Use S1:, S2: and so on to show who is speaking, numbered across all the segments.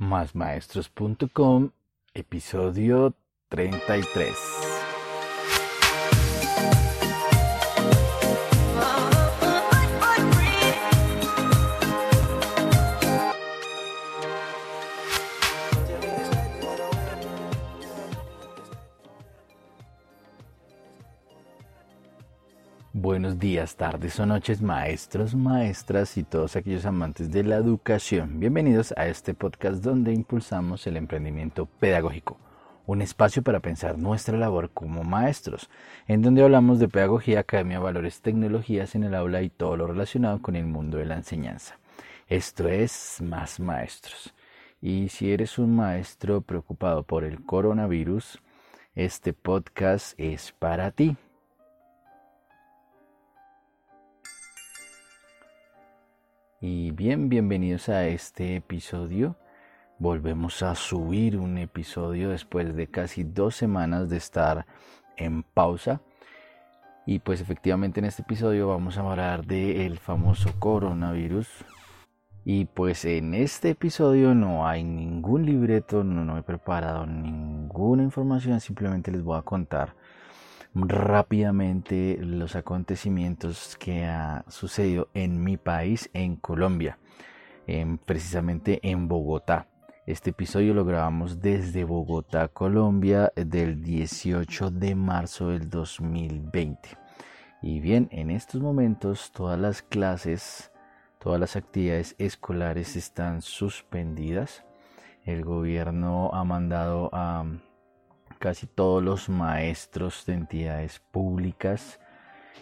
S1: másmaestros.com, episodio 33. Días, tardes o noches, maestros, maestras y todos aquellos amantes de la educación. Bienvenidos a este podcast donde impulsamos el emprendimiento pedagógico, un espacio para pensar nuestra labor como maestros, en donde hablamos de pedagogía, academia, valores, tecnologías en el aula y todo lo relacionado con el mundo de la enseñanza. Esto es Más Maestros. Y si eres un maestro preocupado por el coronavirus, este podcast es para ti. Y bien, bienvenidos a este episodio. Volvemos a subir un episodio después de casi dos semanas de estar en pausa. Y pues efectivamente en este episodio vamos a hablar del famoso coronavirus. Y pues en este episodio no hay ningún libreto, no, no he preparado ninguna información, simplemente les voy a contar rápidamente los acontecimientos que ha sucedido en mi país, en Colombia, precisamente en Bogotá. Este episodio lo grabamos desde Bogotá, Colombia, del 18 de marzo del 2020. Y bien, en estos momentos todas las clases, todas las actividades escolares están suspendidas. El gobierno ha mandado a casi todos los maestros de entidades públicas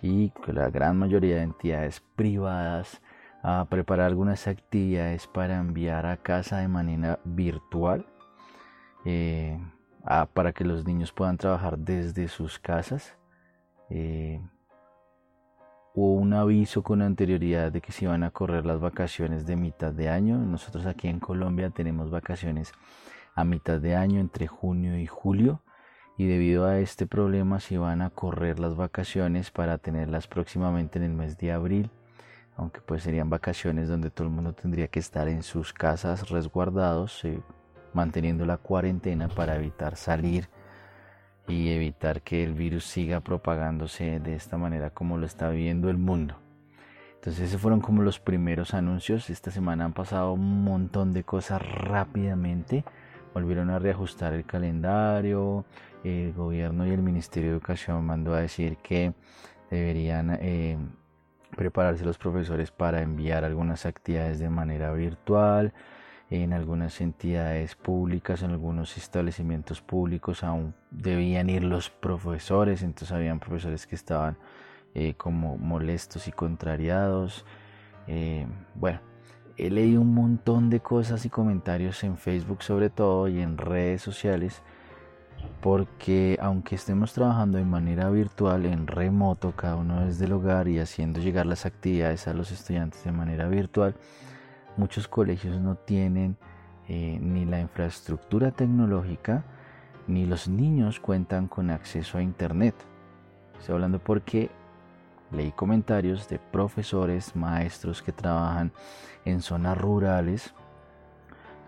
S1: y la gran mayoría de entidades privadas a preparar algunas actividades para enviar a casa de manera virtual eh, para que los niños puedan trabajar desde sus casas. Eh, hubo un aviso con anterioridad de que se iban a correr las vacaciones de mitad de año. Nosotros aquí en Colombia tenemos vacaciones a mitad de año entre junio y julio y debido a este problema se van a correr las vacaciones para tenerlas próximamente en el mes de abril aunque pues serían vacaciones donde todo el mundo tendría que estar en sus casas resguardados manteniendo la cuarentena para evitar salir y evitar que el virus siga propagándose de esta manera como lo está viviendo el mundo. Entonces esos fueron como los primeros anuncios. Esta semana han pasado un montón de cosas rápidamente. Volvieron a reajustar el calendario, el gobierno y el Ministerio de Educación mandó a decir que deberían eh, prepararse los profesores para enviar algunas actividades de manera virtual. En algunas entidades públicas, en algunos establecimientos públicos aún debían ir los profesores, entonces habían profesores que estaban eh, como molestos y contrariados. Eh, bueno, he leído un montón de cosas y comentarios en Facebook sobre todo y en redes sociales porque aunque estemos trabajando de manera virtual, en remoto, cada uno desde el hogar y haciendo llegar las actividades a los estudiantes de manera virtual, muchos colegios no tienen eh, ni la infraestructura tecnológica, ni los niños cuentan con acceso a Internet. Estoy hablando porque leí comentarios de profesores, maestros que trabajan en zonas rurales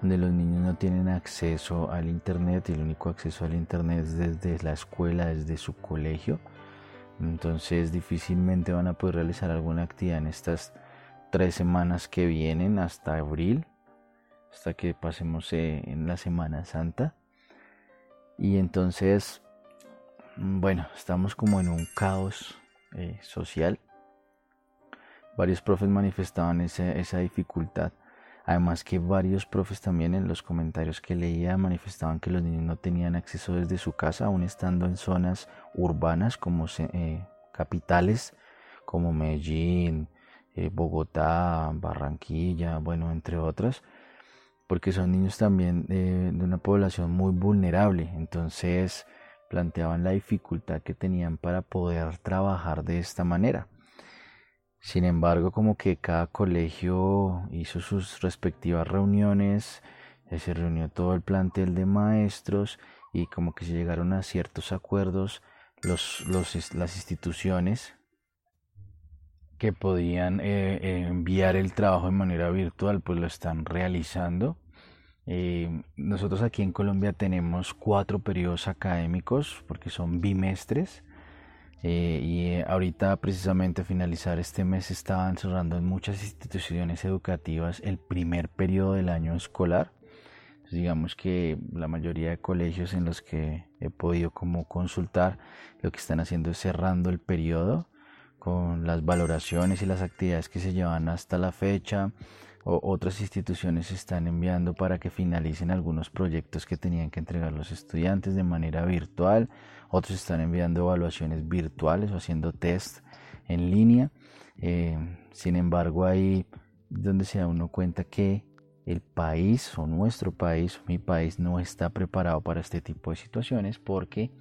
S1: donde los niños no tienen acceso al Internet y el único acceso al Internet es desde la escuela, desde su colegio. Entonces difícilmente van a poder realizar alguna actividad en estas tres semanas que vienen hasta abril, hasta que pasemos eh, en la Semana Santa. Y entonces, bueno, estamos como en un caos eh, social. Varios profes manifestaban esa dificultad Además que varios profes también en los comentarios que leía manifestaban que los niños no tenían acceso desde su casa, aún estando en zonas urbanas como eh, capitales como Medellín, eh, Bogotá, Barranquilla, bueno, entre otras, porque son niños también de una población muy vulnerable. Entonces planteaban la dificultad que tenían para poder trabajar de esta manera. Sin embargo, como que cada colegio hizo sus respectivas reuniones, eh, se reunió todo el plantel de maestros y como que se llegaron a ciertos acuerdos las instituciones que podían eh, enviar el trabajo de manera virtual, pues lo están realizando. Eh, nosotros aquí en Colombia tenemos cuatro periodos académicos porque son bimestres. Eh, y ahorita precisamente a finalizar este mes estaban cerrando en muchas instituciones educativas el primer periodo del año escolar. digamos que la mayoría de colegios en los que he podido como consultar lo que están haciendo es cerrando el periodo con las valoraciones y las actividades que se llevan hasta la fecha otras instituciones están enviando para que finalicen algunos proyectos que tenían que entregar los estudiantes de manera virtual, otros están enviando evaluaciones virtuales o haciendo test en línea. Eh, sin embargo, ahí donde se da uno cuenta que el país o nuestro país, mi país, no está preparado para este tipo de situaciones porque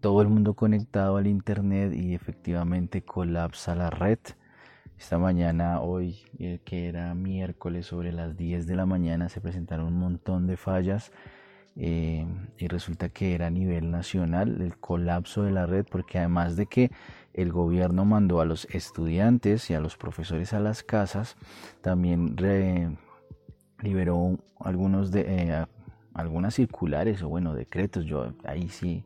S1: todo el mundo conectado al Internet y efectivamente colapsa la red esta mañana, hoy, eh, que era miércoles sobre las 10 de la mañana, se presentaron un montón de fallas eh, y resulta que era a nivel nacional el colapso de la red porque además de que el gobierno mandó a los estudiantes y a los profesores a las casas, también liberó algunos de eh, algunas circulares o bueno decretos. Yo ahí sí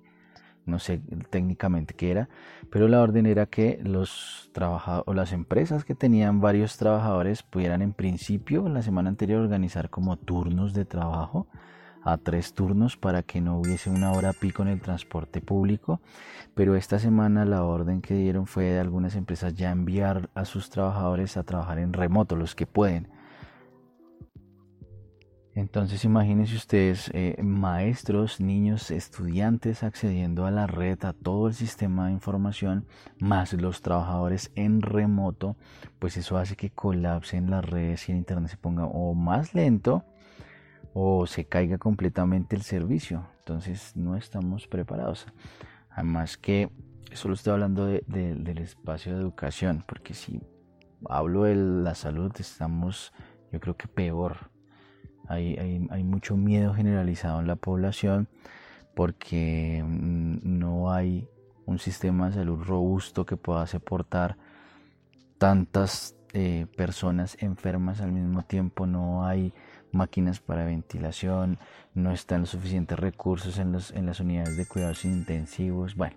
S1: no sé técnicamente qué era, pero la orden era que los trabajadores o las empresas que tenían varios trabajadores pudieran en principio la semana anterior organizar como turnos de trabajo a tres turnos para que no hubiese una hora pico en el transporte público, pero esta semana la orden que dieron fue de algunas empresas ya enviar a sus trabajadores a trabajar en remoto, los que pueden. Entonces imagínense ustedes, eh, maestros, niños, estudiantes accediendo a la red, a todo el sistema de información, más los trabajadores en remoto, pues eso hace que colapsen las redes y el Internet se ponga o más lento o se caiga completamente el servicio. Entonces no estamos preparados. Además que solo estoy hablando del espacio de educación, porque si hablo de la salud estamos yo creo que peor hay, hay, mucho miedo generalizado en la población porque mm, no hay un sistema de salud robusto que pueda soportar tantas eh, personas enfermas al mismo tiempo, no hay máquinas para ventilación, no están los suficientes recursos en, en las unidades de cuidados intensivos, bueno,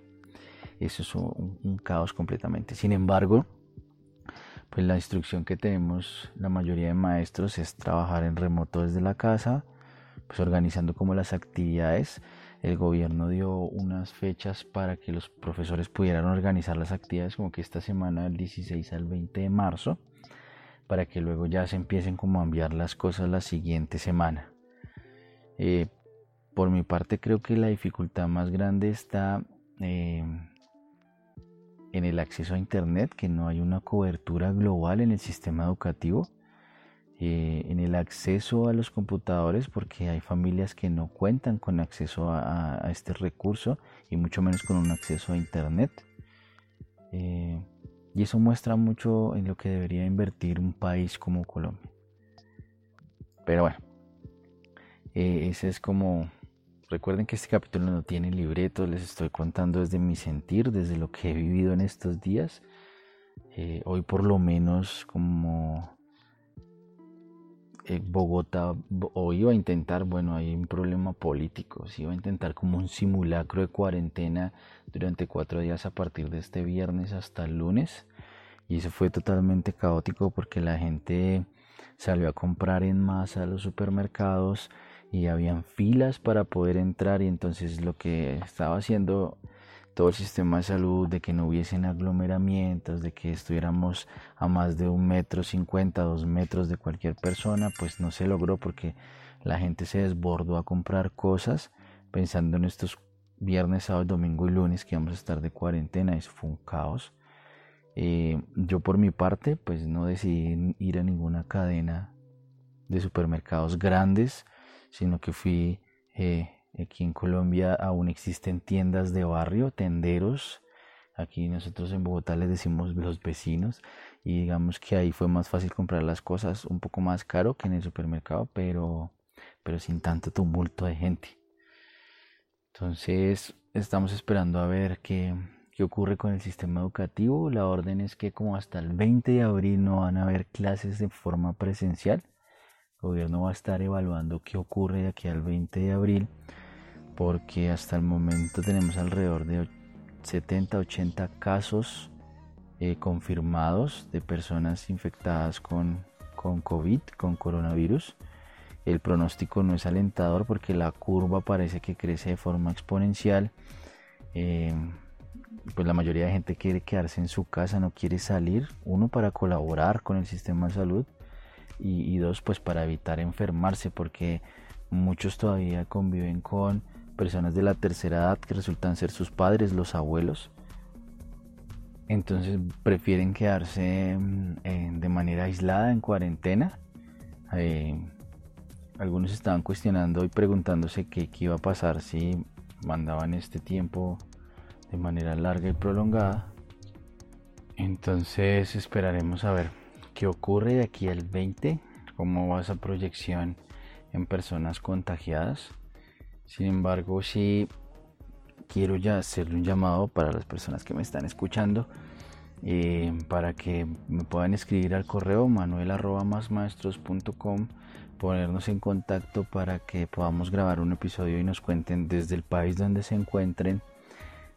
S1: eso es un caos completamente. Sin embargo, pues la instrucción que tenemos la mayoría de maestros es trabajar en remoto desde la casa, pues organizando como las actividades. El gobierno dio unas fechas para que los profesores pudieran organizar las actividades como que esta semana del 16 al 20 de marzo, para que luego ya se empiecen como a enviar las cosas la siguiente semana. Eh, por mi parte creo que la dificultad más grande está eh, en el acceso a Internet, que no hay una cobertura global en el sistema educativo, eh, en el acceso a los computadores, porque hay familias que no cuentan con acceso a, este recurso y mucho menos con un acceso a Internet. Eh, y eso muestra mucho en lo que debería invertir un país como Colombia. Pero bueno, eh, ese es como Recuerden que este capítulo no tiene libreto, les estoy contando desde mi sentir, desde lo que he vivido en estos días. Eh, hoy por lo menos como eh, Bogotá, hoy iba a intentar, bueno, hay un problema político, se iba a intentar como un simulacro de cuarentena durante cuatro días a partir de este viernes hasta el lunes. Y eso fue totalmente caótico porque la gente salió a comprar en masa a los supermercados y habían filas para poder entrar y entonces lo que estaba haciendo todo el sistema de salud de que no hubiesen aglomeramientos, de que estuviéramos a más de un metro cincuenta, dos metros de cualquier persona, pues no se logró porque la gente se desbordó a comprar cosas pensando en estos viernes, sábado, domingo y lunes que íbamos a estar de cuarentena, eso fue un caos. Eh, yo por mi parte, pues no decidí ir a ninguna cadena de supermercados grandes, sino que fui eh, aquí en Colombia aún existen tiendas de barrio, tenderos. Aquí nosotros en Bogotá les decimos los vecinos y digamos que ahí fue más fácil comprar las cosas un poco más caro que en el supermercado, pero, pero sin tanto tumulto de gente. Entonces estamos esperando a ver qué, qué ocurre con el sistema educativo. La orden es que como hasta el 20 de abril no van a haber clases de forma presencial El gobierno va a estar evaluando qué ocurre de aquí al 20 de abril porque hasta el momento tenemos alrededor de 70-80 casos eh, confirmados de personas infectadas con, con COVID, con coronavirus. El pronóstico no es alentador porque la curva parece que crece de forma exponencial. Eh, pues la mayoría de gente quiere quedarse en su casa, no quiere salir. Uno para colaborar con el sistema de salud y, dos pues para evitar enfermarse porque muchos todavía conviven con personas de la tercera edad que resultan ser sus padres, los abuelos. Entonces prefieren quedarse mm, de manera aislada en cuarentena. Eh, algunos estaban cuestionando y preguntándose qué, qué iba a pasar si mandaban este tiempo de manera larga y prolongada. Entonces esperaremos a ver qué ocurre de aquí al 20, cómo va esa proyección en personas contagiadas. Sin embargo, sí quiero ya hacerle un llamado para las personas que me están escuchando. Eh, para que me puedan escribir al correo manuel ponernos en contacto para que podamos grabar un episodio y nos cuenten desde el país donde se encuentren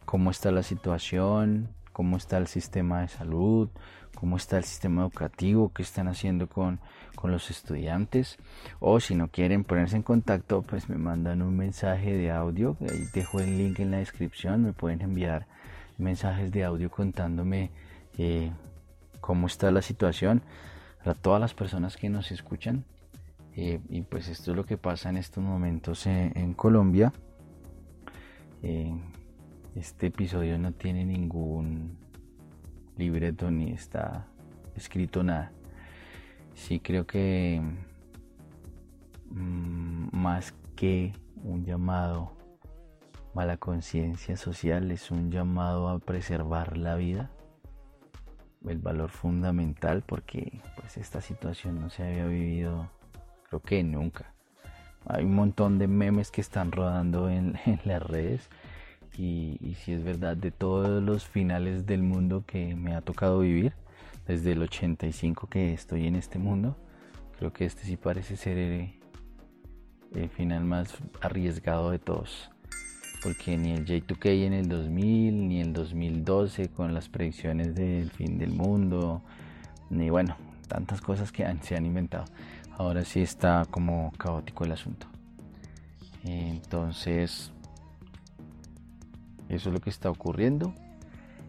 S1: cómo está la situación, cómo está el sistema de salud, cómo está el sistema educativo, qué están haciendo con, con, los estudiantes. O si no quieren ponerse en contacto, pues me mandan un mensaje de audio. Ahí dejo el link en la descripción. Me pueden enviar mensajes de audio contándome eh, cómo está la situación. Para todas las personas que nos escuchan. Eh, y pues esto es lo que pasa en estos momentos en, Colombia. Eh, este episodio no tiene ningún libreto ni está escrito nada. Sí creo que mm, más que un llamado a la conciencia social es un llamado a preservar la vida, el valor fundamental porque pues esta situación no se había vivido creo que nunca. Hay un montón de memes que están rodando en las redes y, si es verdad de todos los finales del mundo que me ha tocado vivir, desde el 85 que estoy en este mundo, creo que este sí parece ser el, final más arriesgado de todos. Porque ni el J2K en el 2000, ni el 2012 con las predicciones del fin del mundo, ni bueno, tantas cosas que se han inventado. Ahora sí está como caótico el asunto. Entonces, eso es lo que está ocurriendo.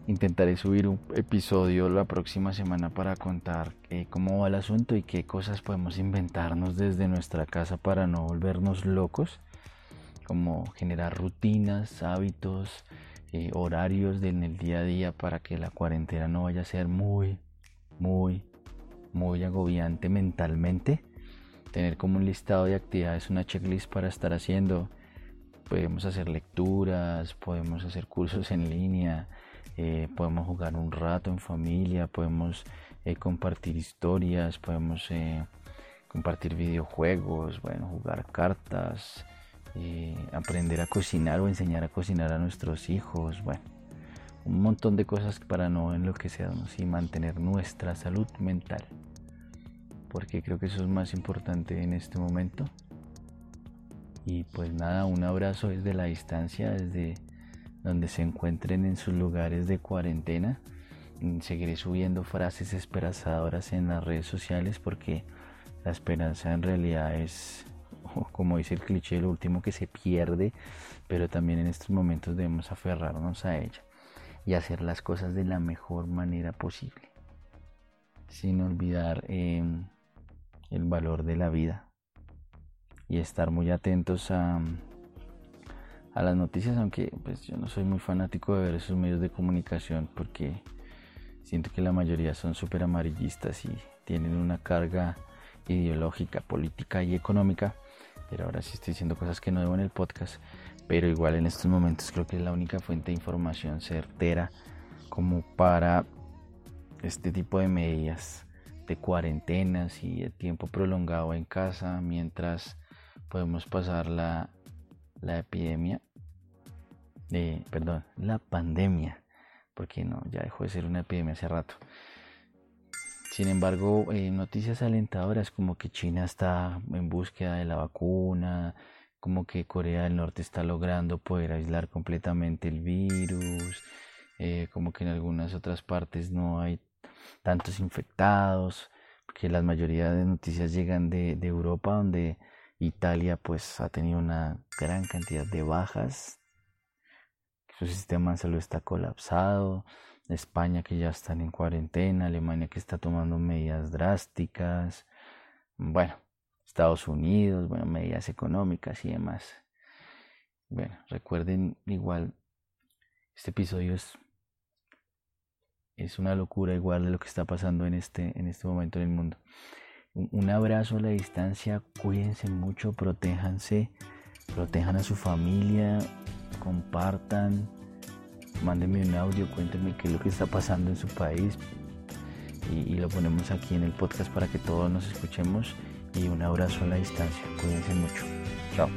S1: Intentaré subir un episodio la próxima semana para contar cómo va el asunto y qué cosas podemos inventarnos desde nuestra casa para no volvernos locos, como generar rutinas, hábitos, eh, horarios en el día a día para que la cuarentena no vaya a ser muy, muy, muy agobiante mentalmente. Tener como un listado de actividades, una checklist para estar haciendo podemos hacer lecturas, podemos hacer cursos en línea, eh, podemos jugar un rato en familia, podemos eh, compartir historias, podemos eh, compartir videojuegos, bueno, jugar cartas, aprender a cocinar o enseñar a cocinar a nuestros hijos, bueno, un montón de cosas para no enloquecernos y mantener nuestra salud mental, porque creo que eso es más importante en este momento. Y pues nada, un abrazo desde la distancia, desde donde se encuentren en sus lugares de cuarentena. Mm, seguiré subiendo frases esperanzadoras en las redes sociales porque la esperanza en realidad es, como dice el cliché, lo último que se pierde, pero también en estos momentos debemos aferrarnos a ella y hacer las cosas de la mejor manera posible, sin olvidar em, el valor de la vida y estar muy atentos a, a las noticias, aunque pues yo no soy muy fanático de ver esos medios de comunicación porque siento que la mayoría son súper amarillistas y tienen una carga ideológica, política y económica. Pero ahora sí estoy diciendo cosas que no debo en el podcast. Pero igual en estos momentos creo que es la única fuente de información certera como para este tipo de medidas de cuarentenas y de tiempo prolongado en casa mientras podemos pasar la, la epidemia, de, perdón, la pandemia, porque no, ya dejó de ser una epidemia hace rato. Sin embargo, eh, noticias alentadoras como que China está en búsqueda de la vacuna, como que Corea del Norte está logrando poder aislar completamente el virus, eh, como que en algunas otras partes no hay tantos infectados, porque la mayoría de noticias llegan de Europa, donde Italia pues ha tenido una gran cantidad de bajas, su sistema de salud está colapsado, España que ya están en cuarentena, Alemania que está tomando medidas drásticas, bueno, Estados Unidos, bueno, medidas económicas y demás. Bueno, recuerden igual, este episodio es, es una locura igual de lo que está pasando en este, en este momento en el mundo. Un abrazo a la distancia, cuídense mucho, protéjanse, protejan a su familia, compartan, mándenme un audio, cuéntenme qué es lo que está pasando en su país y, y lo ponemos aquí en el podcast para que todos nos escuchemos y un abrazo a la distancia, cuídense mucho, chao.